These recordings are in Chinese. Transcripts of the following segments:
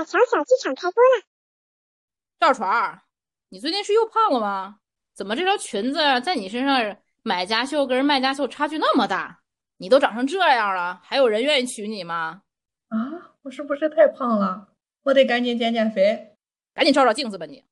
马小小剧场开播了。赵传儿，你最近是又胖了吗？怎么这条裙子在你身上买家秀跟卖家秀差距那么大？你都长成这样了，还有人愿意娶你吗？啊，我是不是太胖了？我得赶紧减减肥。赶紧照照镜子吧你。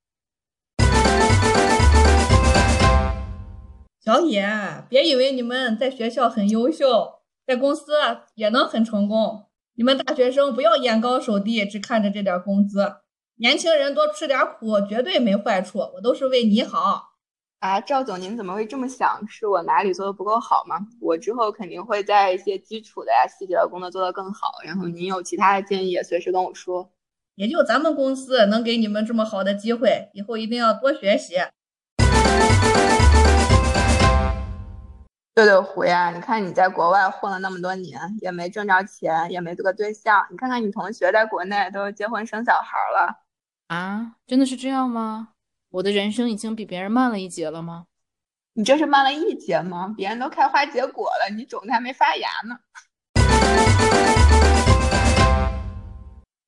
小野，别以为你们在学校很优秀，在公司也能很成功。你们大学生不要眼高手低，只看着这点工资。年轻人多吃点苦，绝对没坏处。我都是为你好。啊，赵总，您怎么会这么想？是我哪里做的不够好吗？我之后肯定会在一些基础的呀、细节的工作做得更好。然后您有其他的建议，也随时跟我说。也就咱们公司能给你们这么好的机会，以后一定要多学习。对对胡呀，你看你在国外混了那么多年，也没挣着钱，也没这个对象。你看看你同学在国内都结婚生小孩了，啊，真的是这样吗？我的人生已经比别人慢了一截了吗？你这是慢了一截吗？别人都开花结果了，你种子还没发芽呢。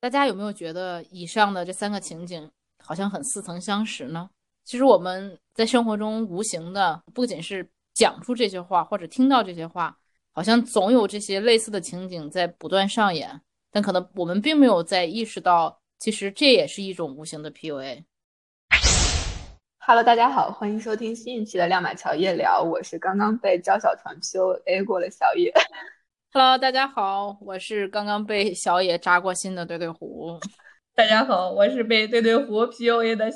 大家有没有觉得以上的这三个情景好像很似曾相识呢？其实我们在生活中无形的，不仅是。讲出这些话或者听到这些话，好像总有这些类似的情景在不断上演，但可能我们并没有在意识到，其实这也是一种无形的 PUA。Hello，大家好，欢迎收听新一期的亮马桥夜聊，我是刚刚被赵小船 PUA 过的小野。Hello，大家好，我是刚刚被小野扎过心的对对胡。大家好，我是被对对胡 PUA 的，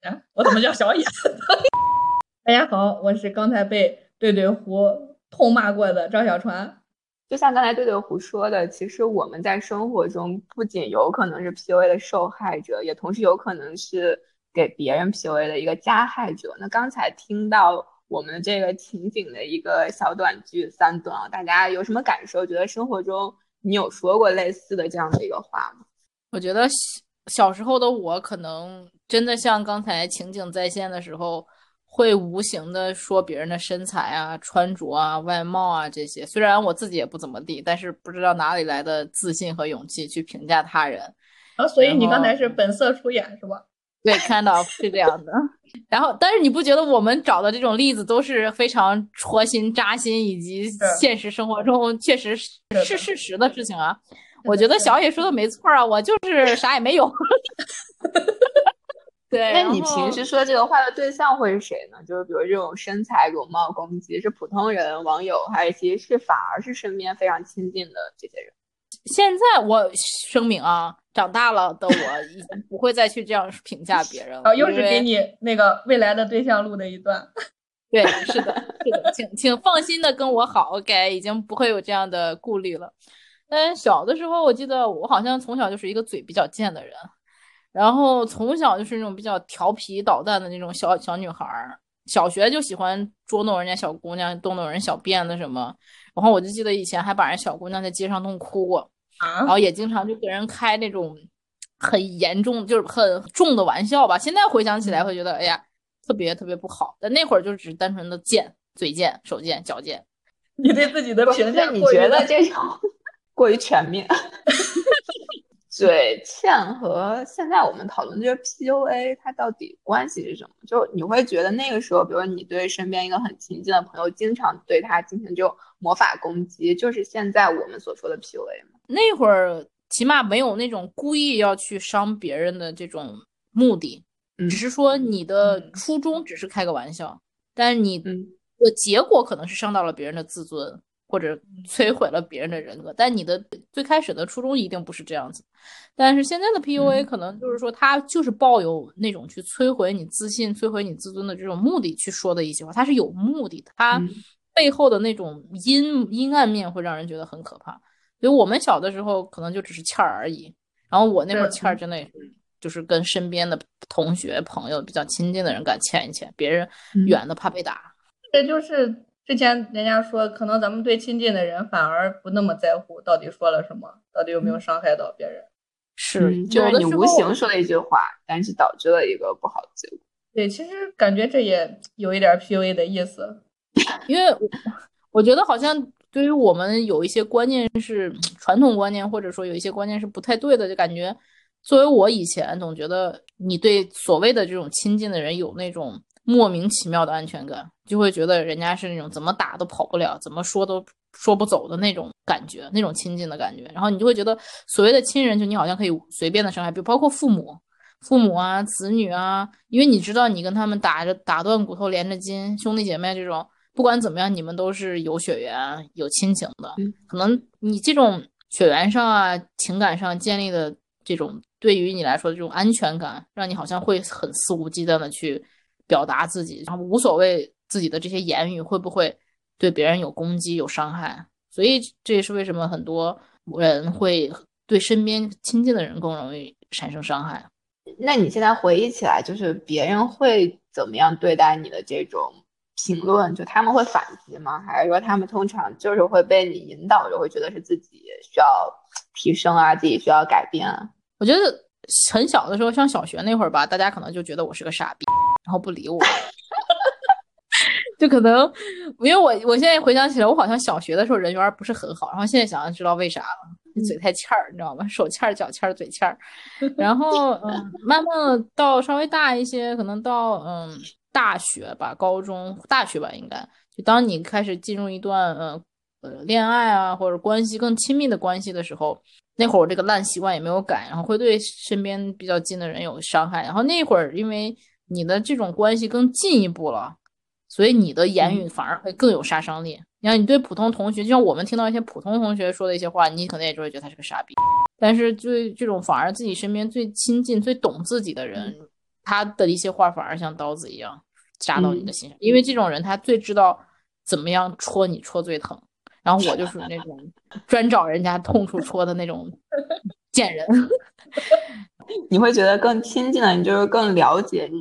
啊，我怎么叫小野？大家好，我是刚才被。对对胡痛骂过的赵小川，就像刚才对对胡说的，其实我们在生活中不仅有可能是 PUA 的受害者，也同时有可能是给别人 PUA 的一个加害者。那刚才听到我们这个情景的一个小短剧三段啊，大家有什么感受？觉得生活中你有说过类似的这样的一个话吗？我觉得小时候的我可能真的像刚才情景再现的时候。会无形的说别人的身材啊、穿着啊、外貌啊这些，虽然我自己也不怎么地，但是不知道哪里来的自信和勇气去评价他人。啊，所以你刚才是本色出演是吧？对，看到是这样的。然后，但是你不觉得我们找的这种例子都是非常戳心、扎心，以及现实生活中确实是是事实的事情啊？我觉得小野说的没错啊，我就是啥也没有。对，那你平时说这个话的对象会是谁呢？就是比如这种身材容貌攻击，是普通人、网友，还是其实是反而是身边非常亲近的这些人？现在我声明啊，长大了的我已经不会再去这样评价别人了。又是给你那个未来的对象录的一段。对，是的，是的，请请放心的跟我好，OK，已经不会有这样的顾虑了。但小的时候，我记得我好像从小就是一个嘴比较贱的人。然后从小就是那种比较调皮捣蛋的那种小小女孩儿，小学就喜欢捉弄人家小姑娘，动动人小辫子什么。然后我就记得以前还把人小姑娘在街上弄哭过，然后也经常就给人开那种很严重，就是很重的玩笑吧。现在回想起来会觉得，哎呀，特别特别不好。但那会儿就只是单纯的贱，嘴贱，手贱，脚贱。你对自己的评价，你觉得这种 过于全面？嘴欠和现在我们讨论的这个 PUA，它到底关系是什么？就你会觉得那个时候，比如你对身边一个很亲近的朋友，经常对他进行这种魔法攻击，就是现在我们所说的 PUA 吗？那会儿起码没有那种故意要去伤别人的这种目的，只是说你的初衷只是开个玩笑，但是你的结果可能是伤到了别人的自尊。或者摧毁了别人的人格，但你的最开始的初衷一定不是这样子。但是现在的 PUA 可能就是说，他就是抱有那种去摧毁你自信、摧毁你自尊的这种目的去说的一些话，他是有目的的，他背后的那种阴阴暗面会让人觉得很可怕。所以我们小的时候可能就只是欠儿而已，然后我那会儿欠儿真的也是，就是跟身边的同学、朋友比较亲近的人敢欠一欠，别人远的怕被打。这就是。之前人家说，可能咱们对亲近的人反而不那么在乎，到底说了什么，到底有没有伤害到别人。是，就是你无形说了一句话，但是导致了一个不好的结果。对，其实感觉这也有一点 PUA 的意思，因为我觉得好像对于我们有一些观念是传统观念，或者说有一些观念是不太对的，就感觉作为我以前总觉得你对所谓的这种亲近的人有那种莫名其妙的安全感，就会觉得人家是那种怎么打都跑不了，怎么说都说不走的那种感觉，那种亲近的感觉。然后你就会觉得所谓的亲人，就你好像可以随便的伤害，比如包括父母、父母啊、子女啊，因为你知道你跟他们打着打断骨头连着筋，兄弟姐妹这种，不管怎么样，你们都是有血缘、有亲情的。可能你这种血缘上啊、情感上建立的这种。对于你来说，这种安全感让你好像会很肆无忌惮的去表达自己，然后无所谓自己的这些言语会不会对别人有攻击、有伤害。所以这也是为什么很多人会对身边亲近的人更容易产生伤害。那你现在回忆起来，就是别人会怎么样对待你的这种评论？就他们会反击吗？还是说他们通常就是会被你引导着，会觉得是自己需要提升啊，自己需要改变啊？我觉得很小的时候，上小学那会儿吧，大家可能就觉得我是个傻逼，然后不理我。就可能因为我我现在回想起来，我好像小学的时候人缘不是很好，然后现在想想知道为啥了，嘴太欠儿，你知道吗？手欠儿、脚欠儿、嘴欠儿。然后嗯，慢慢的到稍微大一些，可能到嗯大学吧，高中、大学吧，应该就当你开始进入一段呃呃恋爱啊或者关系更亲密的关系的时候。那会儿我这个烂习惯也没有改，然后会对身边比较近的人有伤害。然后那会儿因为你的这种关系更进一步了，所以你的言语反而会更有杀伤力。你看，你对普通同学，就像我们听到一些普通同学说的一些话，你可能也就会觉得他是个傻逼。但是对这种反而自己身边最亲近、最懂自己的人，他的一些话反而像刀子一样扎到你的心上，因为这种人他最知道怎么样戳你，戳最疼。然后我就属于那种专找人家痛处戳的那种贱人。你会觉得更亲近的，你就是更了解你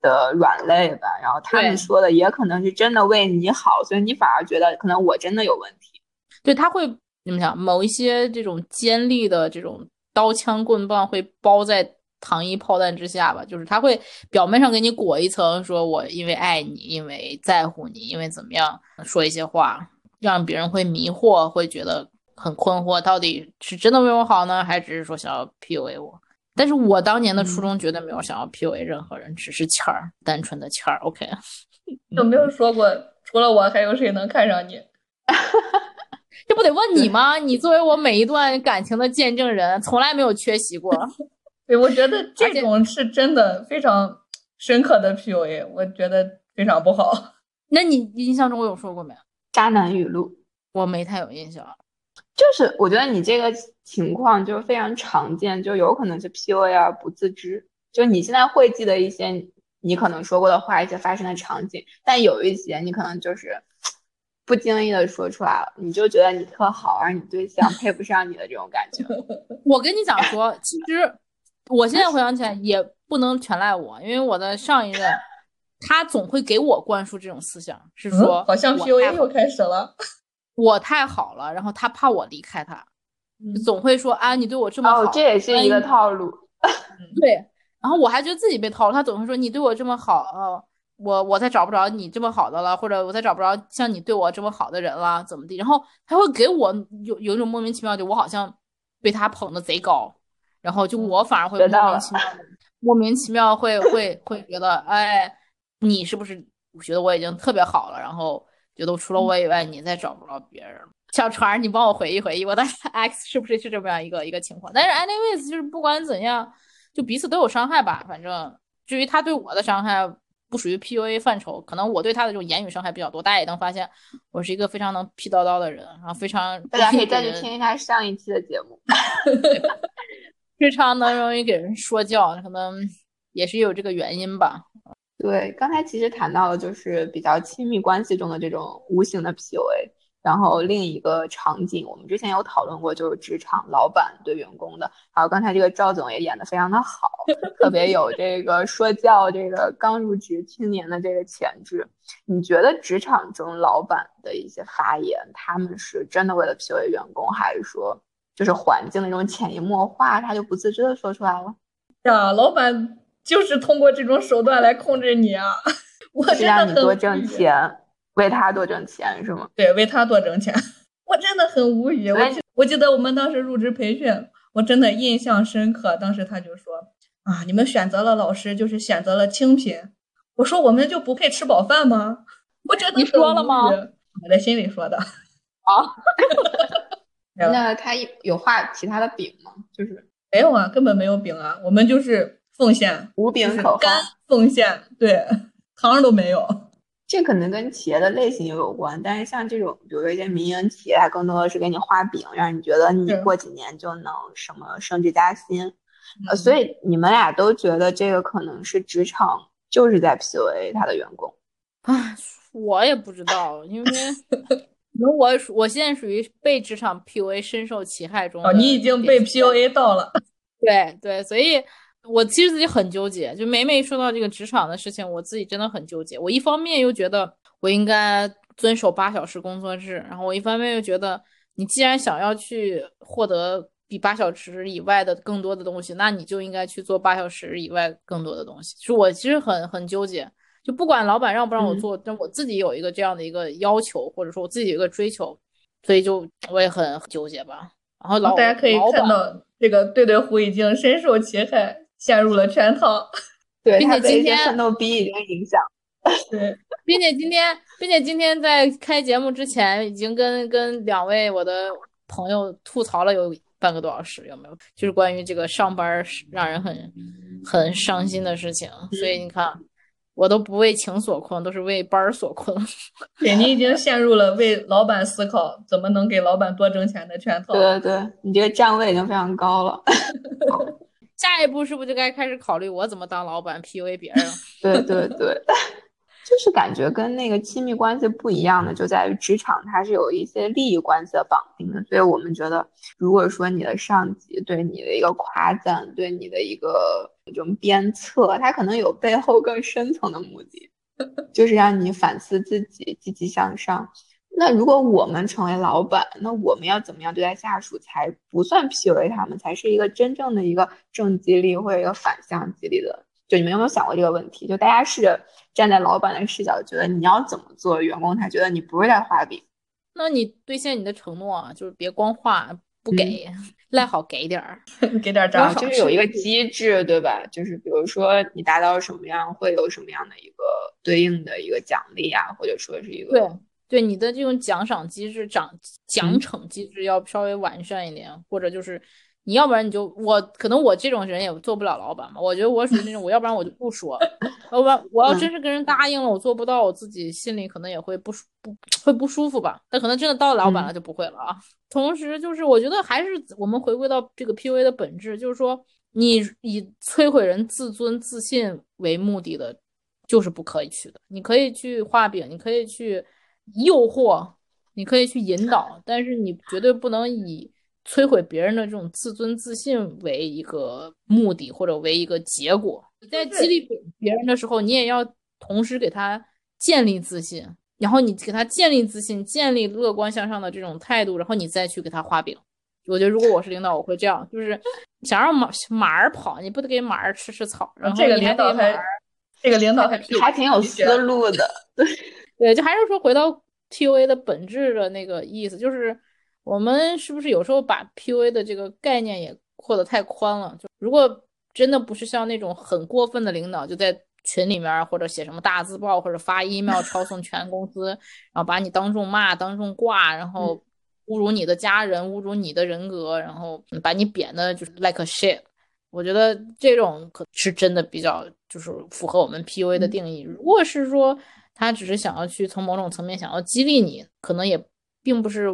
的软肋吧。然后他们说的也可能是真的为你好，所以你反而觉得可能我真的有问题。对他会你们想？某一些这种尖利的这种刀枪棍棒会包在糖衣炮弹之下吧？就是他会表面上给你裹一层，说我因为爱你，因为在乎你，因为怎么样说一些话。让别人会迷惑，会觉得很困惑，到底是真的为我好呢，还只是说想要 PUA 我？但是我当年的初衷绝对没有想要 PUA 任何人，只是欠儿，单纯的欠儿。OK，有没有说过除了我还有谁能看上你？这不得问你吗？你作为我每一段感情的见证人，从来没有缺席过。对，我觉得这种是真的非常深刻的 PUA，我觉得非常不好。那你印象中我有说过没？渣男语录，我没太有印象。就是我觉得你这个情况就是非常常见，就有可能是 PUA 而不自知。就你现在会记得一些你可能说过的话，一些发生的场景，但有一些你可能就是不经意的说出来了，你就觉得你特好，而你对象配不上你的这种感觉。我跟你讲说，其实我现在回想起来也不能全赖我，因为我的上一任。他总会给我灌输这种思想，是说好像 PUA 又开始了。我太好了，然后他怕我离开他，总会说啊，你对我这么好，这也是一个套路。对，然后我还觉得自己被套路，他总会说你对我这么好，哦，我我再找不着你这么好的了，或者我再找不着像你对我这么好的人了，怎么地？然后他会给我有有一种莫名其妙，就我好像被他捧的贼高，然后就我反而会莫名其妙，莫名其妙会会会觉得哎。你是不是觉得我已经特别好了，然后觉得除了我以外，你再找不着别人了？小船，你帮我回忆回忆，我的 X 是不是是这么样一个一个情况？但是 anyways，就是不管怎样，就彼此都有伤害吧。反正至于他对我的伤害，不属于 PUA 范畴，可能我对他的这种言语伤害比较多。大家也能发现，我是一个非常能批叨叨的人，然后非常大家可以再去听一下上一期的节目，非常能容易给人说教，可能也是有这个原因吧。对，刚才其实谈到了就是比较亲密关系中的这种无形的 PUA，然后另一个场景，我们之前有讨论过，就是职场老板对员工的。还有刚才这个赵总也演的非常的好，特别有这个说教这个刚入职青年的这个潜质。你觉得职场中老板的一些发言，他们是真的为了 PUA 员工，还是说就是环境的这种潜移默化，他就不自知的说出来了？呀，老板。就是通过这种手段来控制你啊！我真的让你多挣钱，为他多挣钱是吗？对，为他多挣钱。我真的很无语。我记我记得我们当时入职培训，我我真的印象深刻。当时他就说啊，你们选择了老师就是选择了清贫。我说我们就不配吃饱饭吗？我真的你说了吗？我在心里说的。啊，那他有画其他的饼吗？就是没有啊，根本没有饼啊，我们就是奉献无饼可干奉献，对，糖都没有。这可能跟企业的类型也有关，但是像这种，比如说一些民营企业，它更多的是给你画饼，让你觉得你过几年就能什么升职加薪。呃，所以你们俩都觉得这个可能是职场就是在 PUA 他的员工。啊，我也不知道，因为我我现在属于被职场 PUA 深受其害中。哦，你已经被 PUA 到了。对对，所以。我其实自己很纠结，就每每说到这个职场的事情，我自己真的很纠结。我一方面又觉得我应该遵守八小时工作制，然后我一方面又觉得，你既然想要去获得比八小时以外的更多的东西，那你就应该去做八小时以外更多的东西。是我其实很很纠结，就不管老板让不让我做，但我自己有一个这样的一个要求，或者说我自己有一个追求，所以就我也很纠结吧。然后老大家可以看到，这个对对胡已经深受其害。陷入了圈套，对，并且今天奋斗逼已经影响，对，并且今天，并且今天在开节目之前，已经跟跟两位我的朋友吐槽了有半个多小时，有没有？就是关于这个上班让人很很伤心的事情。所以你看，我都不为情所困，都是为班儿所困。对 你已经陷入了为老板思考怎么能给老板多挣钱的圈套。对对对，你这个站位已经非常高了。下一步是不是就该开始考虑我怎么当老板 PUA 别人？对对对，就是感觉跟那个亲密关系不一样的，就在于职场它是有一些利益关系的绑定的。所以我们觉得，如果说你的上级对你的一个夸赞，对你的一个这种鞭策，他可能有背后更深层的目的，就是让你反思自己，积极向上。那如果我们成为老板，那我们要怎么样对待下属才不算 PUA 他们，才是一个真正的一个正激励或者一个反向激励的？就你们有没有想过这个问题？就大家试着站在老板的视角，觉得你要怎么做，员工才觉得你不是在画饼？那你兑现你的承诺啊，就是别光画不给，赖好给点儿，给点儿账，就是有一个机制，对吧？就是比如说你达到什么样，会有什么样的一个对应的一个奖励啊，或者说是一个对。你的这种奖赏机制、奖奖惩机制要稍微完善一点，或者就是你要不然你就我可能我这种人也做不了老板嘛。我觉得我属于那种，我要不然我就不说，要不然我要真是跟人答应了，我做不到，我自己心里可能也会不舒不会不舒服吧。但可能真的到老板了就不会了啊。同时就是我觉得还是我们回归到这个 PUA 的本质，就是说你以摧毁人自尊自信为目的的，就是不可以去的。你可以去画饼，你可以去。诱惑，你可以去引导，但是你绝对不能以摧毁别人的这种自尊自信为一个目的或者为一个结果。你在激励别别人的时候，你也要同时给他建立自信，然后你给他建立自信，建立乐观向上的这种态度，然后你再去给他画饼。我觉得如果我是领导，我会这样，就是想让马马儿跑，你不得给马儿吃吃草，然后这个领导还这个领导还还挺有思路的，对。对，就还是说回到 PUA 的本质的那个意思，就是我们是不是有时候把 PUA 的这个概念也扩得太宽了？就如果真的不是像那种很过分的领导，就在群里面或者写什么大字报或者发 email 抄送全公司，然后把你当众骂、当众挂，然后侮辱你的家人、侮辱你的人格，然后把你贬的就是 like a shit。我觉得这种可是真的比较就是符合我们 PUA 的定义。如果是说，他只是想要去从某种层面想要激励你，可能也并不是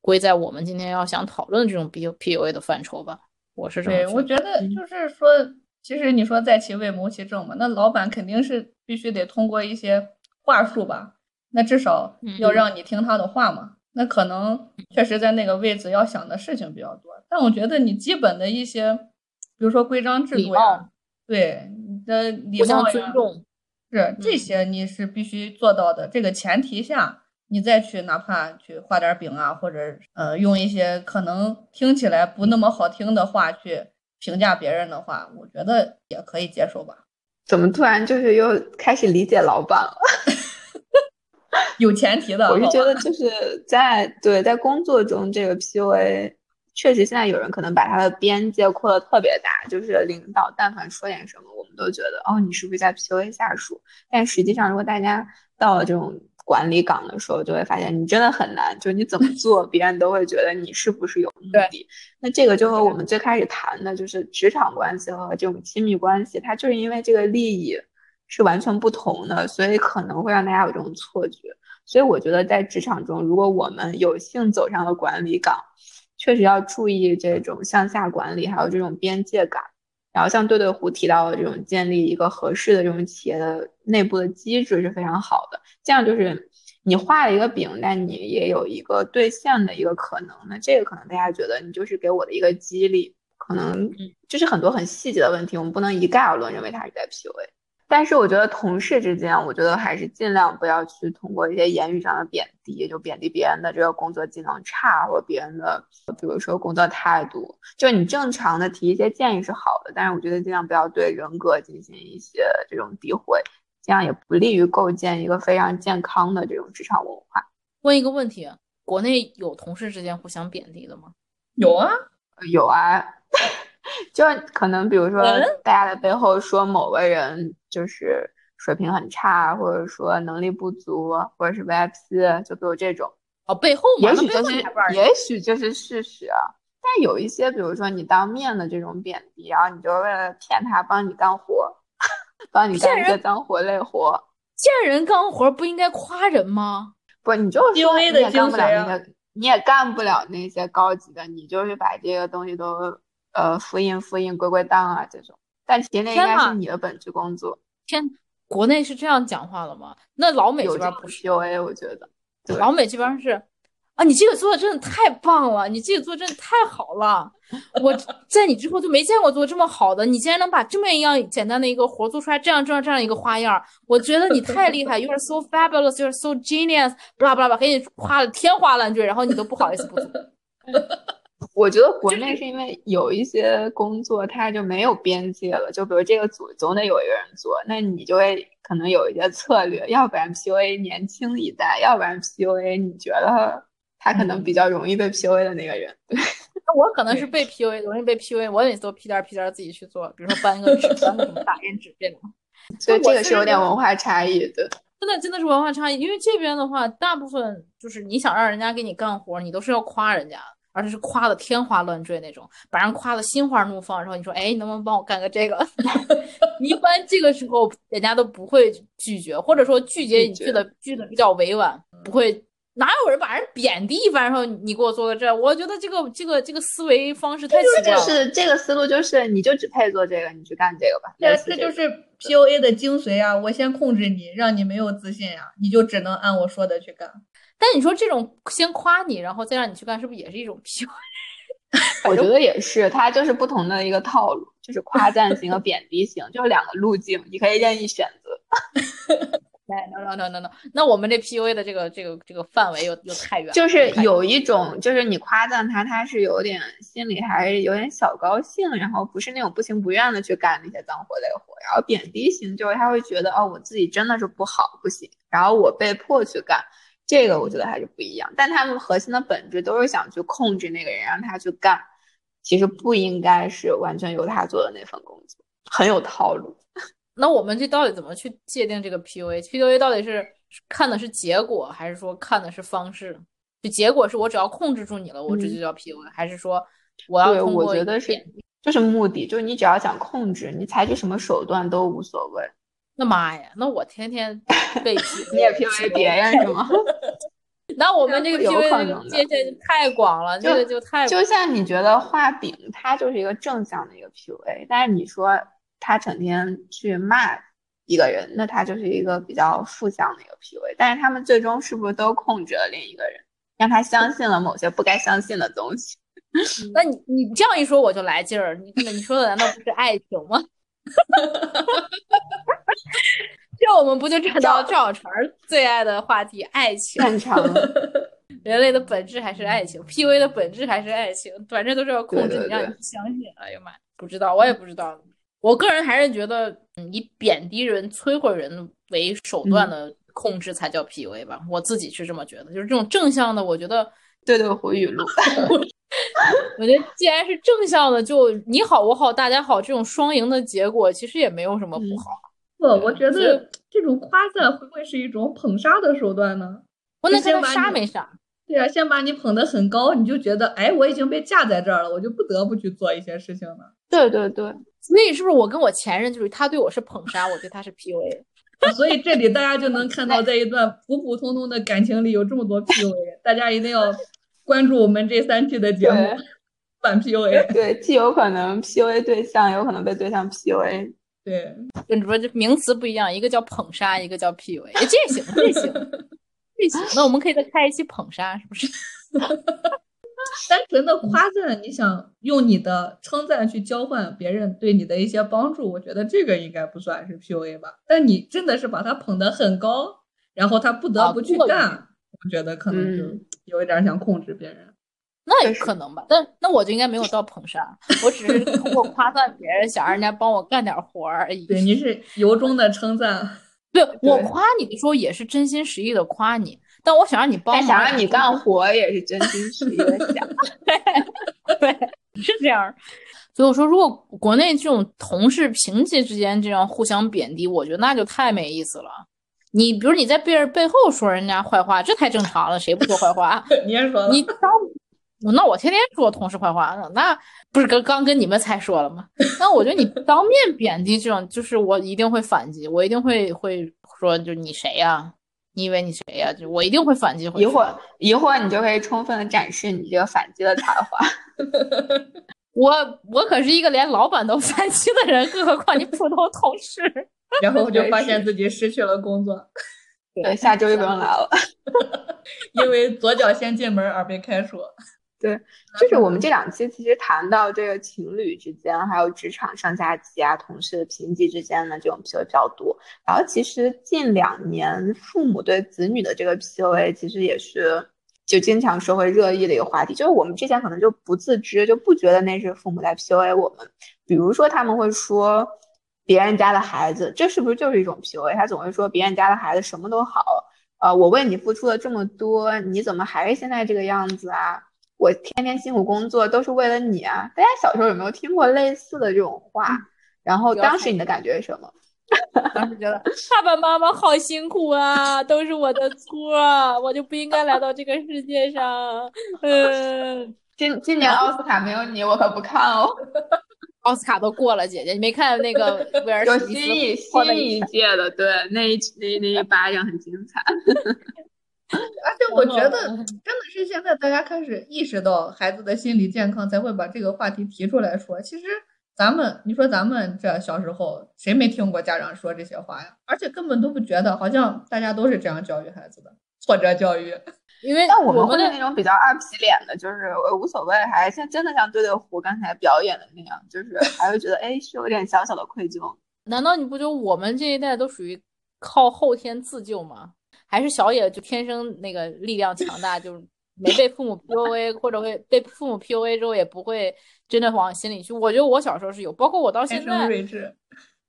归在我们今天要想讨论的这种 B P U A 的范畴吧。我是这么对，我觉得就是说，其实你说在其位谋其政嘛，那老板肯定是必须得通过一些话术吧，那至少要让你听他的话嘛。那可能确实在那个位置要想的事情比较多，但我觉得你基本的一些，比如说规章制度呀，对你的礼貌呀。尊重。是这些你是必须做到的。这个前提下，你再去哪怕去画点饼啊，或者呃用一些可能听起来不那么好听的话去评价别人的话，我觉得也可以接受吧。怎么突然就是又开始理解老板了？有前提的。我是觉得就是在对在工作中这个 PUA。确实现在有人可能把他的边界扩得特别大，就是领导但凡说点什么，都觉得哦，你是不是在 PUA 下属？但实际上，如果大家到了这种管理岗的时候，就会发现你真的很难，就你怎么 做，别人都会觉得你是不是有目的。那这个就和我们最开始谈的，就是职场关系和这种亲密关系，它就是因为这个利益是完全不同的，所以可能会让大家有这种错觉。所以我觉得在职场中，如果我们有幸走上了管理岗，确实要注意这种向下管理，还有这种边界感。然后像对对胡提到的这种建立一个合适的这种企业的内部的机制是非常好的。这样就是你画了一个饼，但你也有一个兑现的一个可能。那这个可能大家觉得你就是给我的一个激励，可能就是很多很细节的问题，我们不能一概而论认为它是在 PUA。但是我觉得同事之间，我觉得还是尽量不要去通过一些言语上的贬低，就贬低别人的这个工作技能差，或者别人的，比如说工作态度。就你正常的提一些建议是好的，但是我觉得尽量不要对人格进行一些这种诋毁，这样也不利于构建一个非常健康的这种职场文化。问一个问题，国内有同事之间互相贬低的吗？有啊，有啊。就可能，比如说，大家在背后说某个人就是水平很差，或者说能力不足，或者是 VIP，就比如这种哦，背后也许就是也许就是事实。但有一些，比如说你当面的这种贬低，然后你就为了骗他帮你干活，帮你干一些脏活累活，见人干活不应该夸人吗？不，你就是说你也干不了那些，你也干不了那些高级的，你就是把这个东西都。呃，复印复印归归档啊，这种，但其实那应该是你的本职工作。天，国内是这样讲话的吗？那老美这边不是 PUA，我觉得，老美这边是啊，你这个做的真的太棒了，你这个做真的太好了，我 在你之后就没见过做这么好的，你竟然能把这么一样简单的一个活做出来，这样这样这样一个花样，我觉得你太厉害，You are so fabulous, You are so genius，巴拉巴拉巴，给你夸的天花乱坠，然后你都不好意思不做。我觉得国内是因为有一些工作它就没有边界了，就比如这个组总得有一个人做，那你就会可能有一些策略，要不然 PUA 年轻一代，要不然 PUA 你觉得他可能比较容易被 PUA 的那个人。那我可能是被 PUA，容易被 PUA，我每次都屁颠屁颠自己去做，比如说搬个纸，搬个什么打印纸这种。所以这个是有点文化差异的。真的真的是文化差异，因为这边的话，大部分就是你想让人家给你干活，你都是要夸人家。而且是夸的天花乱坠那种，把人夸的心花怒放。然后你说，哎，你能不能帮我干个这个？一般这个时候人家都不会拒绝，或者说拒绝你拒的拒的比较委婉，不会。哪有人把人贬低一番，然后你给我做个这？我觉得这个这个这个思维方式太奇怪了。就是这个思路，就是你就只配做这个，你去干这个吧。对，这就是 PUA 的精髓啊！我先控制你，让你没有自信啊，你就只能按我说的去干。但你说这种先夸你，然后再让你去干，是不是也是一种 PUA？我觉得也是，它就是不同的一个套路，就是夸赞型和贬低型，就是两个路径，你可以任意选择。no no no no no，那我们这 PUA 的这个这个这个范围又又太远。就是有一种，就是你夸赞他，他是有点心里还是有点小高兴，然后不是那种不情不愿的去干那些脏活累活。然后贬低型就是他会觉得哦，我自己真的是不好不行，然后我被迫去干，这个我觉得还是不一样。但他们核心的本质都是想去控制那个人，让他去干，其实不应该是完全由他做的那份工作，很有套路。那我们这到底怎么去界定这个 PUA？PUA 到底是看的是结果，还是说看的是方式？就结果是我只要控制住你了，我这就叫 PUA，还是说我要通过？我觉得是，就是目的，就是你只要想控制，你采取什么手段都无所谓。那妈呀，那我天天 被你也 PUA 别人是吗？那我们这个 PUA 界限太广了，这个就太就像你觉得画饼，它就是一个正向的一个 PUA，但是你说。他整天去骂一个人，那他就是一个比较负向的一个 PUA。但是他们最终是不是都控制了另一个人，让他相信了某些不该相信的东西？那你你这样一说，我就来劲儿。你你说的难道不是爱情吗？这我们不就转到赵小船最爱的话题——爱情？正常。人类的本质还是爱情，PUA 的本质还是爱情，反正都是要控制你，让你相信。哎呀妈，不知道，我也不知道。我个人还是觉得，以贬低人、摧毁人为手段的控制才叫 PUA 吧。我自己是这么觉得，就是这种正向的，我觉得对对，回语录，我觉得既然是正向的，就你好我好大家好，这种双赢的结果其实也没有什么不好。不，我觉得这种夸赞会不会是一种捧杀的手段呢？不能跟他杀没杀。对啊，先把你捧得很高，你就觉得哎，我已经被架在这儿了，我就不得不去做一些事情了。对对对，所以是不是我跟我前任就是他对我是捧杀，我对他是 PUA？所以这里大家就能看到，在一段普普通通的感情里有这么多 PUA，大家一定要关注我们这三期的节目，反 PUA。对，既有可能 PUA 对象，有可能被对象 PUA。对，跟你说这名词不一样，一个叫捧杀，一个叫 PUA。这行，这行。这行，那我们可以再开一期捧杀，是不是？单纯的夸赞，你想用你的称赞去交换别人对你的一些帮助，我觉得这个应该不算是 PUA 吧。但你真的是把他捧得很高，然后他不得不去干，我觉得可能就有一点想控制别人。那有可能吧？但那我就应该没有到捧杀，我只是通过夸赞别人，想让人家帮我干点活而已。对，你是由衷的称赞。对我夸你的时候也是真心实意的夸你，但我想让你帮忙，想让你干活也是真心实意的想，对，是这样。所以我说，如果国内这种同事平级之间这样互相贬低，我觉得那就太没意思了。你比如你在别人背后说人家坏话，这太正常了，谁不说坏话？你也说，你当。那我天天说同事坏话，那不是刚刚跟你们才说了吗？那我觉得你当面贬低这种，就是我一定会反击，我一定会会说，就你谁呀？你以为你谁呀？就我一定会反击。一会儿一会儿你就可以充分的展示你这个反击的才华。我我可是一个连老板都反击的人，更何况你普通同事。然后我就发现自己失去了工作。对，下周就不用来了，因为左脚先进门而被开除。对，就是我们这两期其实谈到这个情侣之间，还有职场上下级啊、同事平级之间的这种 PUA 比较多。然后其实近两年父母对子女的这个 PUA，其实也是就经常社会热议的一个话题。就是我们之前可能就不自知，就不觉得那是父母在 PUA 我们。比如说他们会说别人家的孩子，这是不是就是一种 PUA？他总会说别人家的孩子什么都好，呃，我为你付出了这么多，你怎么还是现在这个样子啊？我天天辛苦工作都是为了你啊！大家小时候有没有听过类似的这种话？然后当时你的感觉是什么？当时觉得爸爸妈妈好辛苦啊，都是我的错，我就不应该来到这个世界上。嗯，今今年奥斯卡没有你，我可不看哦。奥斯卡都过了，姐姐，你没看那个威尔史密斯？有新一新一届的，对，那一那那一巴掌很精彩。而且我觉得，真的是现在大家开始意识到孩子的心理健康，才会把这个话题提出来说。其实咱们，你说咱们这小时候，谁没听过家长说这些话呀？而且根本都不觉得，好像大家都是这样教育孩子的，挫折教育。因为但我们会是那种比较二皮脸的，就是无所谓，还像真的像对对胡刚才表演的那样，就是 还会觉得，哎，是有点小小的愧疚。难道你不觉得我们这一代都属于靠后天自救吗？还是小野就天生那个力量强大，就是没被父母 PUA，或者会被父母 PUA 之后也不会真的往心里去。我觉得我小时候是有，包括我到现在，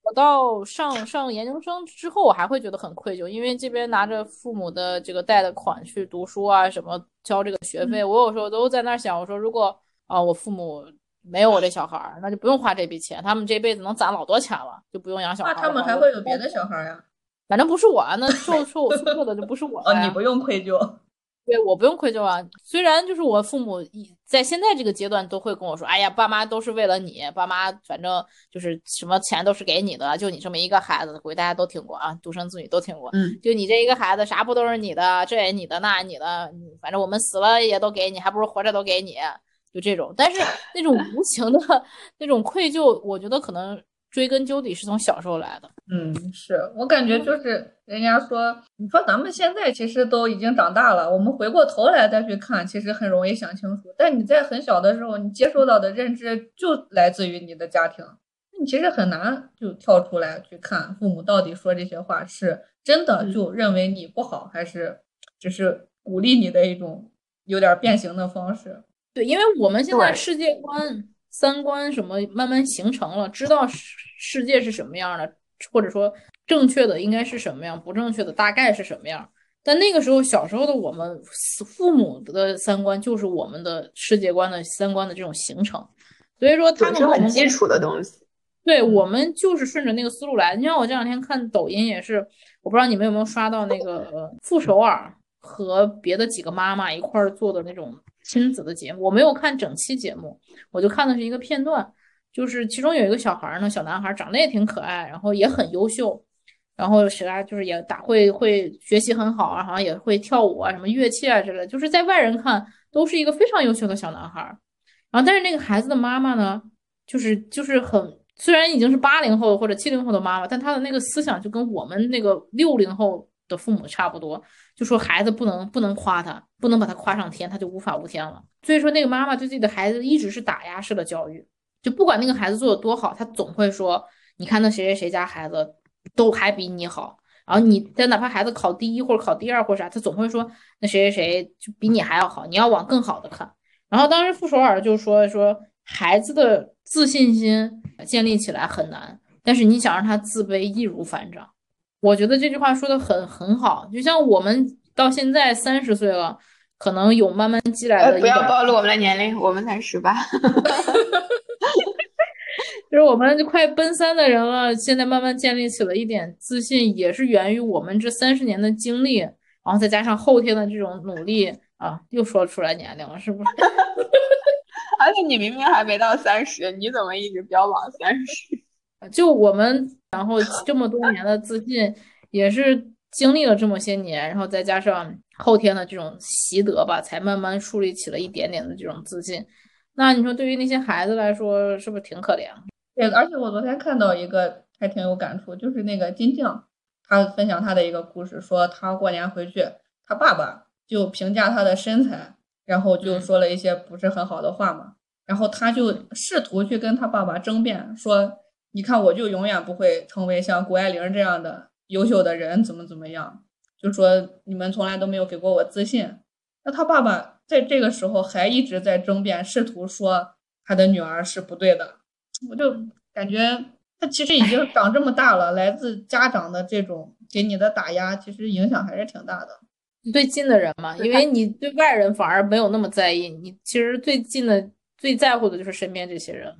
我到上上研究生之后，我还会觉得很愧疚，因为这边拿着父母的这个贷的款去读书啊，什么交这个学费，我有时候都在那想，我说如果啊我父母没有我这小孩儿，那就不用花这笔钱，他们这辈子能攒老多钱了，就不用养小孩。那他们还会有别的小孩呀？反正不是我啊，那 说说我宿舍的就不是我啊。你不用愧疚，对我不用愧疚啊。虽然就是我父母在现在这个阶段都会跟我说，哎呀，爸妈都是为了你，爸妈反正就是什么钱都是给你的，就你这么一个孩子，估计大家都听过啊，独生子女都听过。嗯，就你这一个孩子，啥不都是你的？这也你的，那也你的，反正我们死了也都给你，还不如活着都给你，就这种。但是那种无情的 那种愧疚，我觉得可能。追根究底是从小时候来的，嗯，是我感觉就是人家说，你说咱们现在其实都已经长大了，我们回过头来再去看，其实很容易想清楚。但你在很小的时候，你接受到的认知就来自于你的家庭，你其实很难就跳出来去看父母到底说这些话是真的就认为你不好，还是只是鼓励你的一种有点变形的方式。对，因为我们现在世界观。三观什么慢慢形成了，知道世世界是什么样的，或者说正确的应该是什么样，不正确的大概是什么样。但那个时候小时候的我们父母的三观就是我们的世界观的三观的这种形成，所以说他们很基础的东西。对我们就是顺着那个思路来。你像我这两天看抖音也是，我不知道你们有没有刷到那个傅首尔和别的几个妈妈一块儿做的那种亲子的节目。我没有看整期节目，我就看的是一个片段，就是其中有一个小孩呢，小男孩长得也挺可爱，然后也很优秀，然后谁啊，就是也打会会学习很好啊，好像也会跳舞啊，什么乐器啊之类，就是在外人看都是一个非常优秀的小男孩。然后但是那个孩子的妈妈呢，就是就是很。虽然已经是八零后或者七零后的妈妈，但她的那个思想就跟我们那个六零后的父母差不多，就说孩子不能不能夸他，不能把他夸上天，他就无法无天了。所以说那个妈妈对自己的孩子一直是打压式的教育，就不管那个孩子做的多好，他总会说，你看那谁谁谁家孩子都还比你好，然后你但哪怕孩子考第一或者考第二或啥，他总会说那谁谁谁就比你还要好，你要往更好的看。然后当时傅首尔就说说孩子的自信心。建立起来很难，但是你想让他自卑，易如反掌。我觉得这句话说的很很好，就像我们到现在三十岁了，可能有慢慢积累的。不要暴露我们的年龄，我们才十八。就是我们快奔三的人了，现在慢慢建立起了一点自信，也是源于我们这三十年的经历，然后再加上后天的这种努力啊，又说出来年龄了，是不是？而且你明明还没到三十，你怎么一直标榜三十？就我们，然后这么多年的自信，也是经历了这么些年，然后再加上后天的这种习得吧，才慢慢树立起了一点点的这种自信。那你说，对于那些孩子来说，是不是挺可怜？对，而且我昨天看到一个还挺有感触，就是那个金靖，他分享他的一个故事，说他过年回去，他爸爸就评价他的身材。然后就说了一些不是很好的话嘛，然后他就试图去跟他爸爸争辩，说：“你看，我就永远不会成为像谷爱凌这样的优秀的人，怎么怎么样？就说你们从来都没有给过我自信。”那他爸爸在这个时候还一直在争辩，试图说他的女儿是不对的。我就感觉他其实已经长这么大了，来自家长的这种给你的打压，其实影响还是挺大的。最近的人嘛，因为你对外人反而没有那么在意，你其实最近的最在乎的就是身边这些人，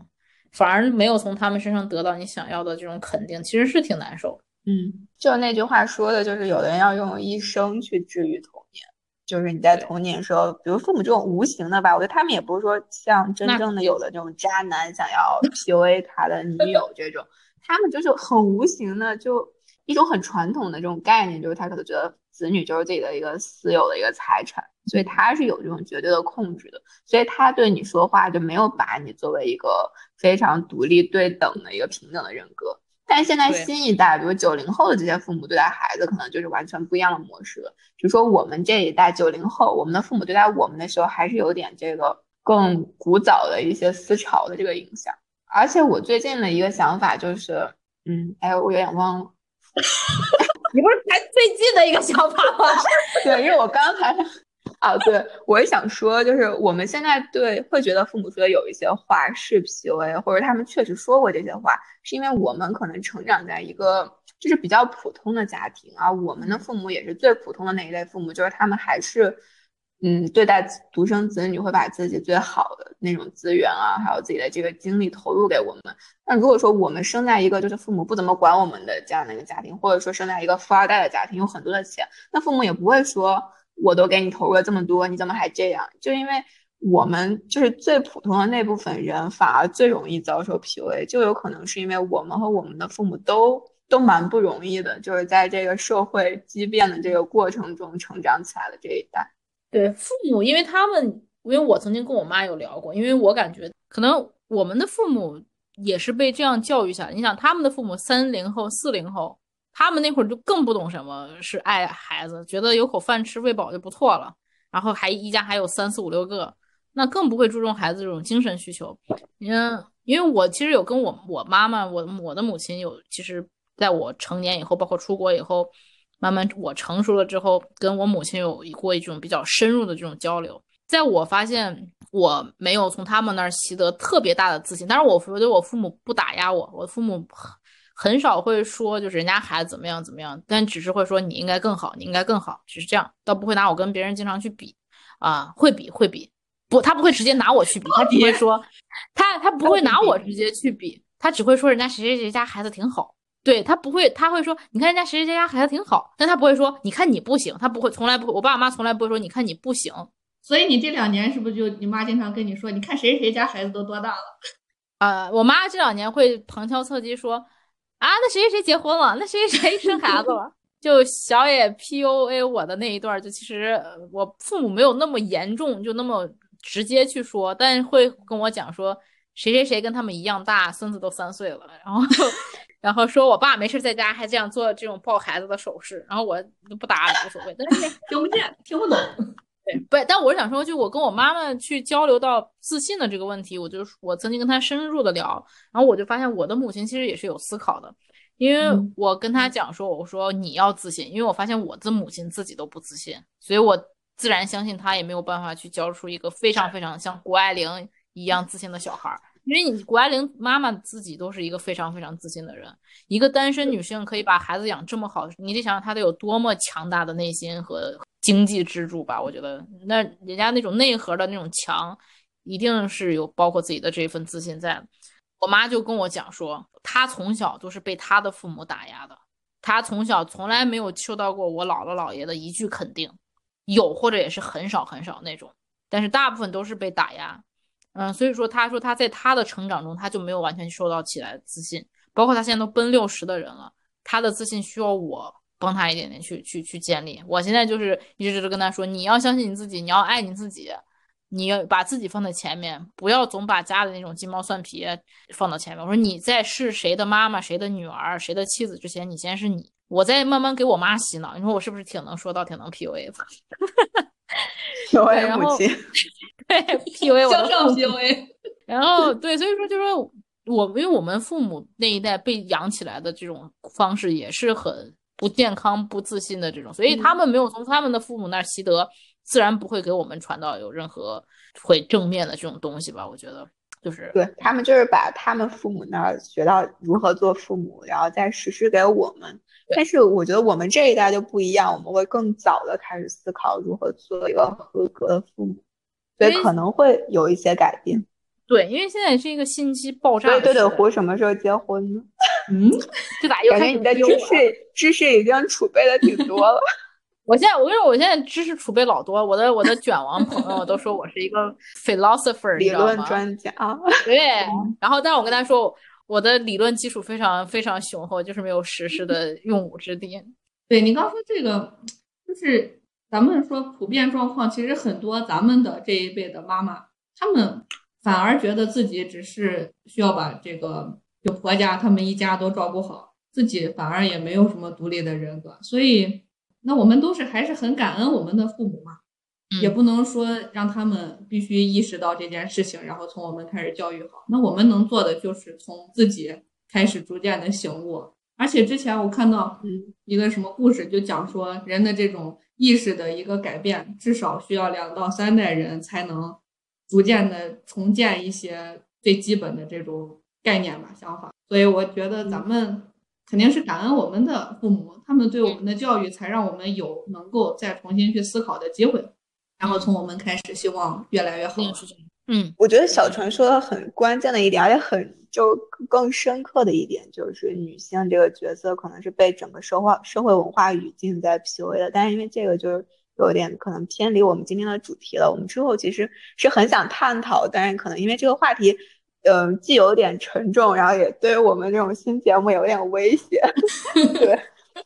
反而没有从他们身上得到你想要的这种肯定，其实是挺难受。嗯，就那句话说的，就是有的人要用一生去治愈童年，就是你在童年时候，比如父母这种无形的吧，我觉得他们也不是说像真正的有的这种渣男想要 PUA 他的女友这种，他们就是很无形的，就一种很传统的这种概念，就是他可能觉得。子女就是自己的一个私有的一个财产，所以他是有这种绝对的控制的，所以他对你说话就没有把你作为一个非常独立对等的一个平等的人格。但现在新一代，比如九零后的这些父母对待孩子，可能就是完全不一样的模式了。比如说我们这一代九零后，我们的父母对待我们的时候，还是有点这个更古早的一些思潮的这个影响。而且我最近的一个想法就是，嗯，哎，我有点忘了。你不是才最近的一个想法吗？对，因为我刚才啊，对我也想说，就是我们现在对会觉得父母说的有一些话是 PUA，或者他们确实说过这些话，是因为我们可能成长在一个就是比较普通的家庭啊，我们的父母也是最普通的那一类父母，就是他们还是。嗯，对待独生子女会把自己最好的那种资源啊，还有自己的这个精力投入给我们。那如果说我们生在一个就是父母不怎么管我们的这样的一个家庭，或者说生在一个富二代的家庭，有很多的钱，那父母也不会说我都给你投入了这么多，你怎么还这样？就因为我们就是最普通的那部分人，反而最容易遭受 PUA，就有可能是因为我们和我们的父母都都蛮不容易的，就是在这个社会畸变的这个过程中成长起来的这一代。对父母，因为他们，因为我曾经跟我妈有聊过，因为我感觉可能我们的父母也是被这样教育下来。你想，他们的父母三零后、四零后，他们那会儿就更不懂什么是爱孩子，觉得有口饭吃、喂饱就不错了。然后还一家还有三四五六个，那更不会注重孩子这种精神需求。嗯，因为我其实有跟我我妈妈，我我的母亲有，其实在我成年以后，包括出国以后。慢慢，我成熟了之后，跟我母亲有过一种比较深入的这种交流。在我发现我没有从他们那儿习得特别大的自信，但是我觉得我父母不打压我，我父母很很少会说就是人家孩子怎么样怎么样，但只是会说你应该更好，你应该更好，只是这样，倒不会拿我跟别人经常去比啊，会比会比，不，他不会直接拿我去比，他只会说他他不会拿我直接去比，他只会说人家谁谁谁家孩子挺好。对他不会，他会说，你看人家谁谁谁家孩子挺好，但他不会说，你看你不行，他不会，从来不会，我爸我妈从来不会说，你看你不行。所以你这两年是不是就你妈经常跟你说，你看谁谁家孩子都多大了？呃，我妈这两年会旁敲侧击说，啊，那谁谁谁结婚了，那谁谁谁生孩子了，就小野 PUA 我的那一段，就其实我父母没有那么严重，就那么直接去说，但会跟我讲说，谁谁谁跟他们一样大，孙子都三岁了，然后。然后说我爸没事在家还这样做这种抱孩子的手势，然后我就不搭理，无所谓。但是 听不见，听不懂。对，不，但我是想说，就我跟我妈妈去交流到自信的这个问题，我就我曾经跟她深入的聊，然后我就发现我的母亲其实也是有思考的，因为我跟她讲说，我说你要自信，因为我发现我的母亲自己都不自信，所以我自然相信她也没有办法去教出一个非常非常像谷爱凌一样自信的小孩儿。因为你谷爱凌妈妈自己都是一个非常非常自信的人，一个单身女性可以把孩子养这么好，你得想想她得有多么强大的内心和经济支柱吧？我觉得那人家那种内核的那种强，一定是有包括自己的这份自信在。我妈就跟我讲说，她从小都是被她的父母打压的，她从小从来没有受到过我姥姥姥爷的一句肯定，有或者也是很少很少那种，但是大部分都是被打压。嗯，所以说他说他在他的成长中，他就没有完全受到起来自信，包括他现在都奔六十的人了，他的自信需要我帮他一点点去去去建立。我现在就是一直直跟他说，你要相信你自己，你要爱你自己，你要把自己放在前面，不要总把家的那种鸡毛蒜皮放到前面。我说你在是谁的妈妈、谁的女儿、谁的妻子之前，你先是你。我在慢慢给我妈洗脑，你说我是不是挺能说到，挺能 PUA 的？PUA 母亲。对 PUA 我向上 PUA，然后对，所以说就是说我，因为我们父母那一代被养起来的这种方式也是很不健康、不自信的这种，所以他们没有从他们的父母那儿习得，自然不会给我们传到有任何会正面的这种东西吧？我觉得就是对他们就是把他们父母那儿学到如何做父母，然后再实施给我们。但是我觉得我们这一代就不一样，我们会更早的开始思考如何做一个合格的父母。所以可能会有一些改变，对，因为现在是一个信息爆炸。对对对，胡什么时候结婚呢？嗯，这咋又感觉你的知识 知识已经储备的挺多了。我现在我跟你说，我现在知识储备老多，我的我的卷王朋友都说我是一个 philosopher 理论专家。对，然后但是我跟他说，我的理论基础非常非常雄厚，就是没有实施的用武之地。对你刚说这个，就是。咱们说普遍状况，其实很多咱们的这一辈的妈妈，她们反而觉得自己只是需要把这个就婆家他们一家都照顾好，自己反而也没有什么独立的人格。所以，那我们都是还是很感恩我们的父母嘛，也不能说让他们必须意识到这件事情，然后从我们开始教育好。那我们能做的就是从自己开始逐渐的醒悟。而且之前我看到一个什么故事，就讲说人的这种。意识的一个改变，至少需要两到三代人才能逐渐的重建一些最基本的这种概念吧、想法。所以我觉得咱们肯定是感恩我们的父母，他们对我们的教育，才让我们有能够再重新去思考的机会。然后从我们开始，希望越来越好。嗯，我觉得小纯说的很关键的一点，而且很就更深刻的一点，就是女性这个角色可能是被整个社会社会文化语境在 PUA 的。但是因为这个就是有点可能偏离我们今天的主题了。我们之后其实是很想探讨，但是可能因为这个话题，嗯，既有点沉重，然后也对我们这种新节目有点威胁。对，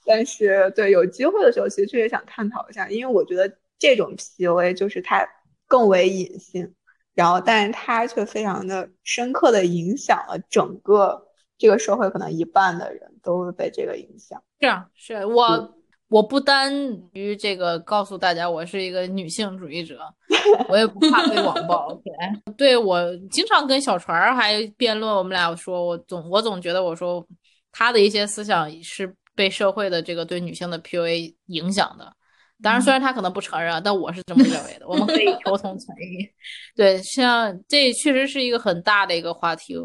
但是对有机会的时候，其实确实想探讨一下，因为我觉得这种 PUA 就是它更为隐性。然后，但是它却非常的深刻的影响了整个这个社会，可能一半的人都会被这个影响。是啊，是我，我不单于这个告诉大家，我是一个女性主义者，我也不怕被网暴。对我经常跟小船还辩论，我们俩说，我总我总觉得我说他的一些思想是被社会的这个对女性的 PUA 影响的。当然，虽然他可能不承认，但我是这么认为的。我们可以求同存异。对，像这确实是一个很大的一个话题，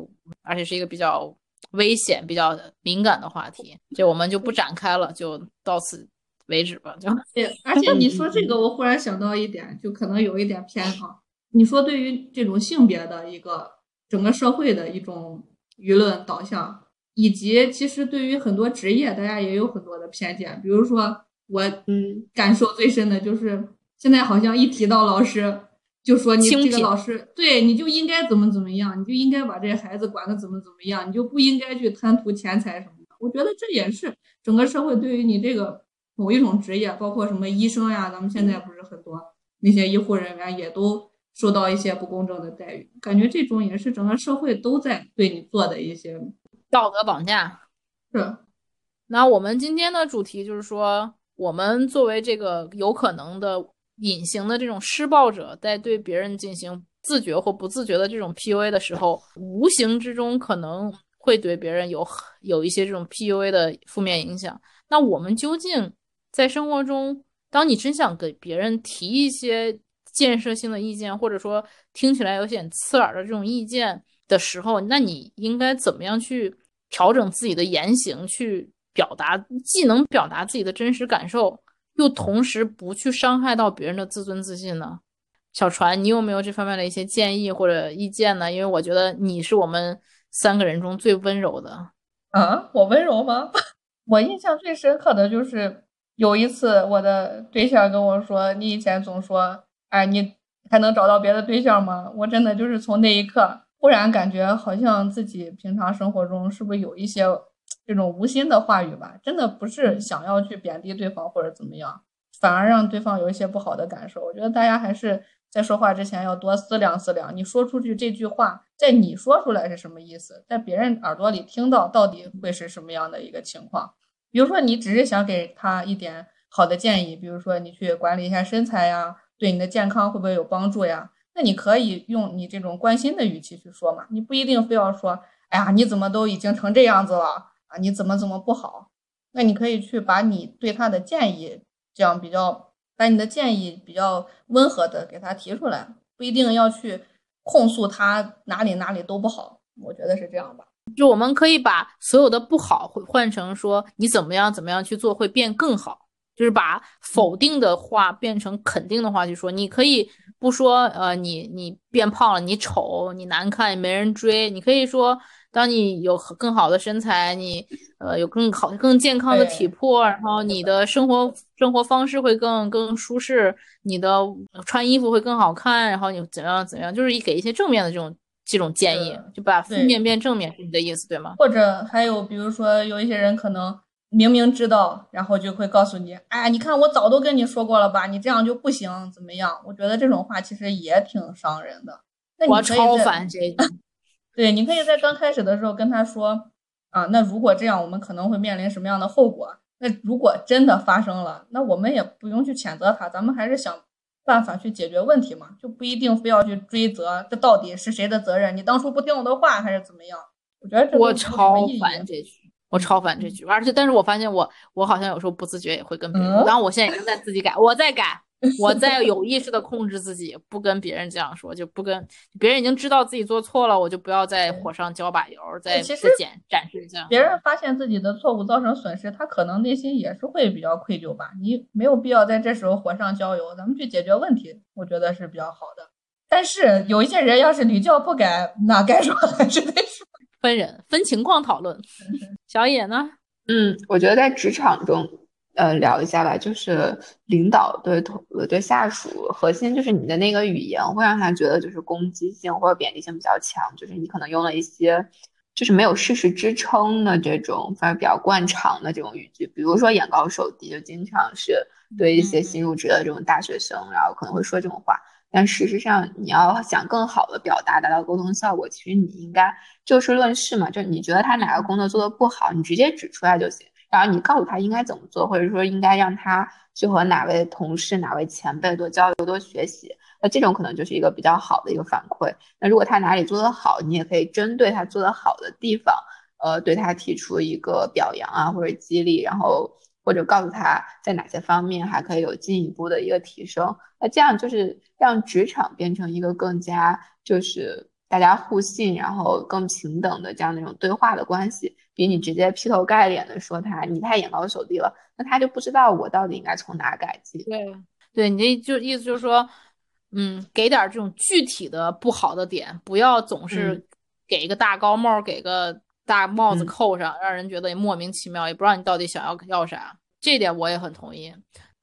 而且是一个比较危险、比较敏感的话题，这我们就不展开了，就到此为止吧。就对，而且你说这个，我忽然想到一点，就可能有一点偏啊。你说对于这种性别的一个整个社会的一种舆论导向，以及其实对于很多职业，大家也有很多的偏见。比如说我嗯感受最深的就是现在好像一提到老师。就说你这个老师，对，你就应该怎么怎么样，你就应该把这些孩子管的怎么怎么样，你就不应该去贪图钱财什么的。我觉得这也是整个社会对于你这个某一种职业，包括什么医生呀，咱们现在不是很多那些医护人员也都受到一些不公正的待遇，感觉这种也是整个社会都在对你做的一些道德绑架。是。那我们今天的主题就是说，我们作为这个有可能的。隐形的这种施暴者在对别人进行自觉或不自觉的这种 PUA 的时候，无形之中可能会对别人有有一些这种 PUA 的负面影响。那我们究竟在生活中，当你真想给别人提一些建设性的意见，或者说听起来有点刺耳的这种意见的时候，那你应该怎么样去调整自己的言行，去表达，既能表达自己的真实感受？又同时不去伤害到别人的自尊自信呢？小船，你有没有这方面的一些建议或者意见呢？因为我觉得你是我们三个人中最温柔的。啊，我温柔吗？我印象最深刻的就是有一次，我的对象跟我说：“你以前总说，哎，你还能找到别的对象吗？”我真的就是从那一刻，忽然感觉好像自己平常生活中是不是有一些。这种无心的话语吧，真的不是想要去贬低对方或者怎么样，反而让对方有一些不好的感受。我觉得大家还是在说话之前要多思量思量，你说出去这句话，在你说出来是什么意思，在别人耳朵里听到到底会是什么样的一个情况？比如说，你只是想给他一点好的建议，比如说你去管理一下身材呀，对你的健康会不会有帮助呀？那你可以用你这种关心的语气去说嘛，你不一定非要说，哎呀，你怎么都已经成这样子了。啊，你怎么怎么不好？那你可以去把你对他的建议，这样比较把你的建议比较温和的给他提出来，不一定要去控诉他哪里哪里都不好。我觉得是这样吧。就我们可以把所有的不好换成说你怎么样怎么样去做会变更好，就是把否定的话变成肯定的话去说。你可以不说呃你你变胖了，你丑，你难看，没人追。你可以说。当你有更好的身材，你呃有更好、更健康的体魄，然后你的生活生活方式会更更舒适，你的穿衣服会更好看，然后你怎样怎样，就是给一些正面的这种这种建议，就把负面变正面，是你的意思对吗？或者还有比如说有一些人可能明明知道，然后就会告诉你，哎，你看我早都跟你说过了吧，你这样就不行，怎么样？我觉得这种话其实也挺伤人的。我超烦这个。对，你可以在刚开始的时候跟他说，啊，那如果这样，我们可能会面临什么样的后果？那如果真的发生了，那我们也不用去谴责他，咱们还是想办法去解决问题嘛，就不一定非要去追责，这到底是谁的责任？你当初不听我的话，还是怎么样？我觉得这我超烦这句，我超烦这句，而且但是我发现我我好像有时候不自觉也会跟别人，当然我现在已经在自己改，我在改。我在有意识的控制自己，不跟别人这样说，就不跟别人已经知道自己做错了，我就不要再火上浇把油，再再展展示一下。别人发现自己的错误造成损失，他可能内心也是会比较愧疚吧。你没有必要在这时候火上浇油，咱们去解决问题，我觉得是比较好的。但是有一些人要是屡教不改，那该说还是得说。分人分情况讨论。小野呢？嗯，我觉得在职场中。呃，聊一下吧，就是领导对同对下属，核心就是你的那个语言会让他觉得就是攻击性或者贬低性比较强，就是你可能用了一些就是没有事实支撑的这种反而比较惯常的这种语句，比如说眼高手低，就经常是对一些新入职的这种大学生，然后可能会说这种话。但事实上，你要想更好的表达，达到沟通效果，其实你应该就事论事嘛，就你觉得他哪个工作做的不好，你直接指出来就行。然后你告诉他应该怎么做，或者说应该让他去和哪位同事、哪位前辈多交流、多学习，那这种可能就是一个比较好的一个反馈。那如果他哪里做得好，你也可以针对他做得好的地方，呃，对他提出一个表扬啊，或者激励，然后或者告诉他在哪些方面还可以有进一步的一个提升。那这样就是让职场变成一个更加就是大家互信，然后更平等的这样的一种对话的关系，比你直接劈头盖脸的说他你太眼高手低了，那他就不知道我到底应该从哪改进。对，对你这就意思就是说，嗯，给点这种具体的不好的点，不要总是给一个大高帽，给个大帽子扣上，让人觉得莫名其妙，也不知道你到底想要要啥。这点我也很同意。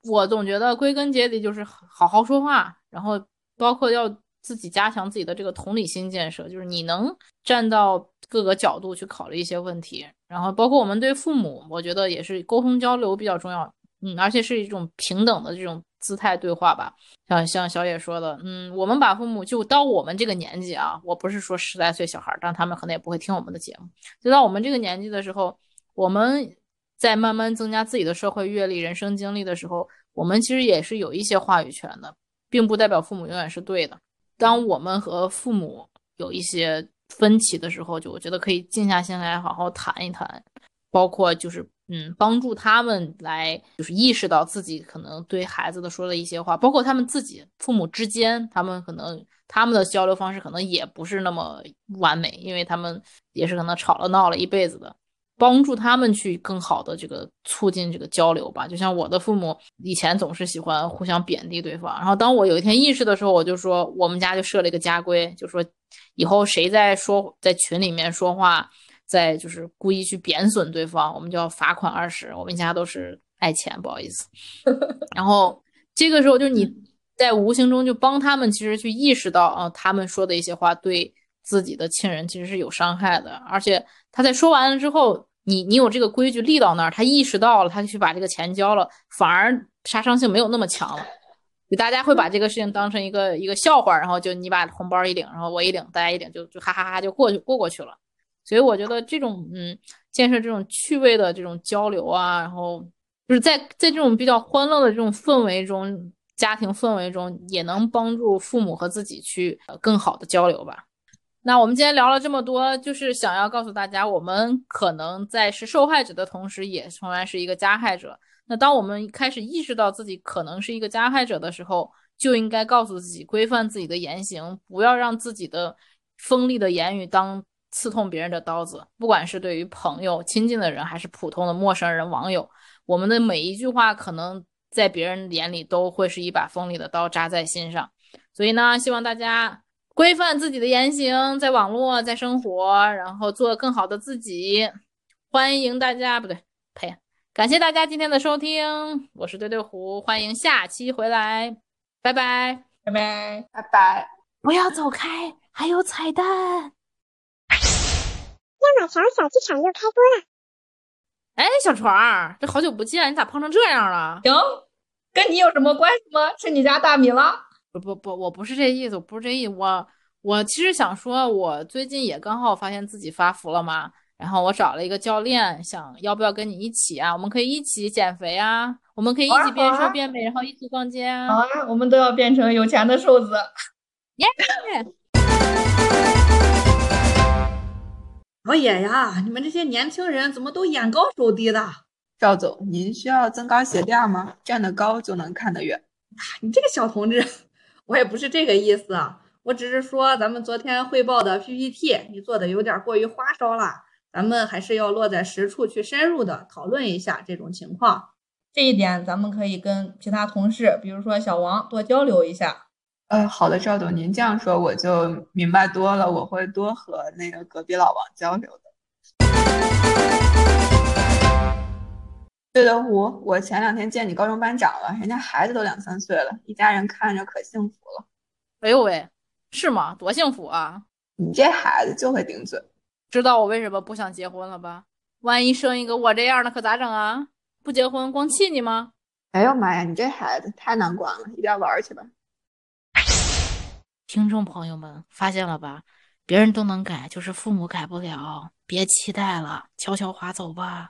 我总觉得归根结底就是好好说话，然后包括要自己加强自己的这个同理心建设，就是你能站到各个角度去考虑一些问题，然后包括我们对父母，我觉得也是沟通交流比较重要，嗯，而且是一种平等的这种姿态对话吧。像像小野说的，嗯，我们把父母就到我们这个年纪啊，我不是说十来岁小孩，但他们可能也不会听我们的节目，就到我们这个年纪的时候，我们。在慢慢增加自己的社会阅历、人生经历的时候，我们其实也是有一些话语权的，并不代表父母永远是对的。当我们和父母有一些分歧的时候，就我觉得可以静下心来好好谈一谈，包括就是嗯，帮助他们来就是意识到自己可能对孩子的说的一些话，包括他们自己父母之间，他们可能他们的交流方式可能也不是那么完美，因为他们也是可能吵了闹了一辈子的。帮助他们去更好的这个促进这个交流吧，就像我的父母以前总是喜欢互相贬低对方，然后当我有一天意识的时候，我就说我们家就设了一个家规，就说以后谁在说在群里面说话，在就是故意去贬损对方，我们就要罚款二十。我们家都是爱钱，不好意思。然后这个时候就是你在无形中就帮他们其实去意识到啊，他们说的一些话对自己的亲人其实是有伤害的，而且他在说完了之后。你你有这个规矩立到那儿，他意识到了，他就去把这个钱交了，反而杀伤性没有那么强了。就大家会把这个事情当成一个一个笑话，然后就你把红包一领，然后我一领，大家一领，就就哈哈哈就过去过过去了。所以我觉得这种嗯，建设这种趣味的这种交流啊，然后就是在在这种比较欢乐的这种氛围中，家庭氛围中，也能帮助父母和自己去更好的交流吧。那我们今天聊了这么多，就是想要告诉大家，我们可能在是受害者的同时，也同样是一个加害者。那当我们开始意识到自己可能是一个加害者的时候，就应该告诉自己，规范自己的言行，不要让自己的锋利的言语当刺痛别人的刀子。不管是对于朋友、亲近的人，还是普通的陌生人、网友，我们的每一句话，可能在别人眼里都会是一把锋利的刀，扎在心上。所以呢，希望大家。规范自己的言行，在网络，在生活，然后做更好的自己。欢迎大家，不对，呸！感谢大家今天的收听，我是对对胡，欢迎下期回来，拜拜，拜拜，拜拜，不要走开，还有彩蛋。亮马桥小剧场又开播了。哎，小床，这好久不见，你咋胖成这样了？行，跟你有什么关系吗？吃你家大米了？不不不，我不是这意思，我不是这意思。我我其实想说，我最近也刚好发现自己发福了嘛，然后我找了一个教练，想要不要跟你一起啊？我们可以一起减肥啊，我们可以一起变瘦变美，然后一起逛街啊。好啊，我们都要变成有钱的瘦子。耶！老野呀，你们这些年轻人怎么都眼高手低的？赵总，您需要增高鞋垫吗？站得高就能看得远。你这个小同志。我也不是这个意思啊，我只是说咱们昨天汇报的 PPT 你做的有点过于花哨了，咱们还是要落在实处去深入的讨论一下这种情况。这一点咱们可以跟其他同事，比如说小王多交流一下。呃，好的，赵总，您这样说我就明白多了，我会多和那个隔壁老王交流的。对的，胡，我前两天见你高中班长了，人家孩子都两三岁了，一家人看着可幸福了。哎呦喂，是吗？多幸福啊！你这孩子就会顶嘴，知道我为什么不想结婚了吧？万一生一个我这样的可咋整啊？不结婚光气你吗？哎呦妈呀，你这孩子太难管了，一边玩去吧。听众朋友们，发现了吧？别人都能改，就是父母改不了，别期待了，悄悄划走吧。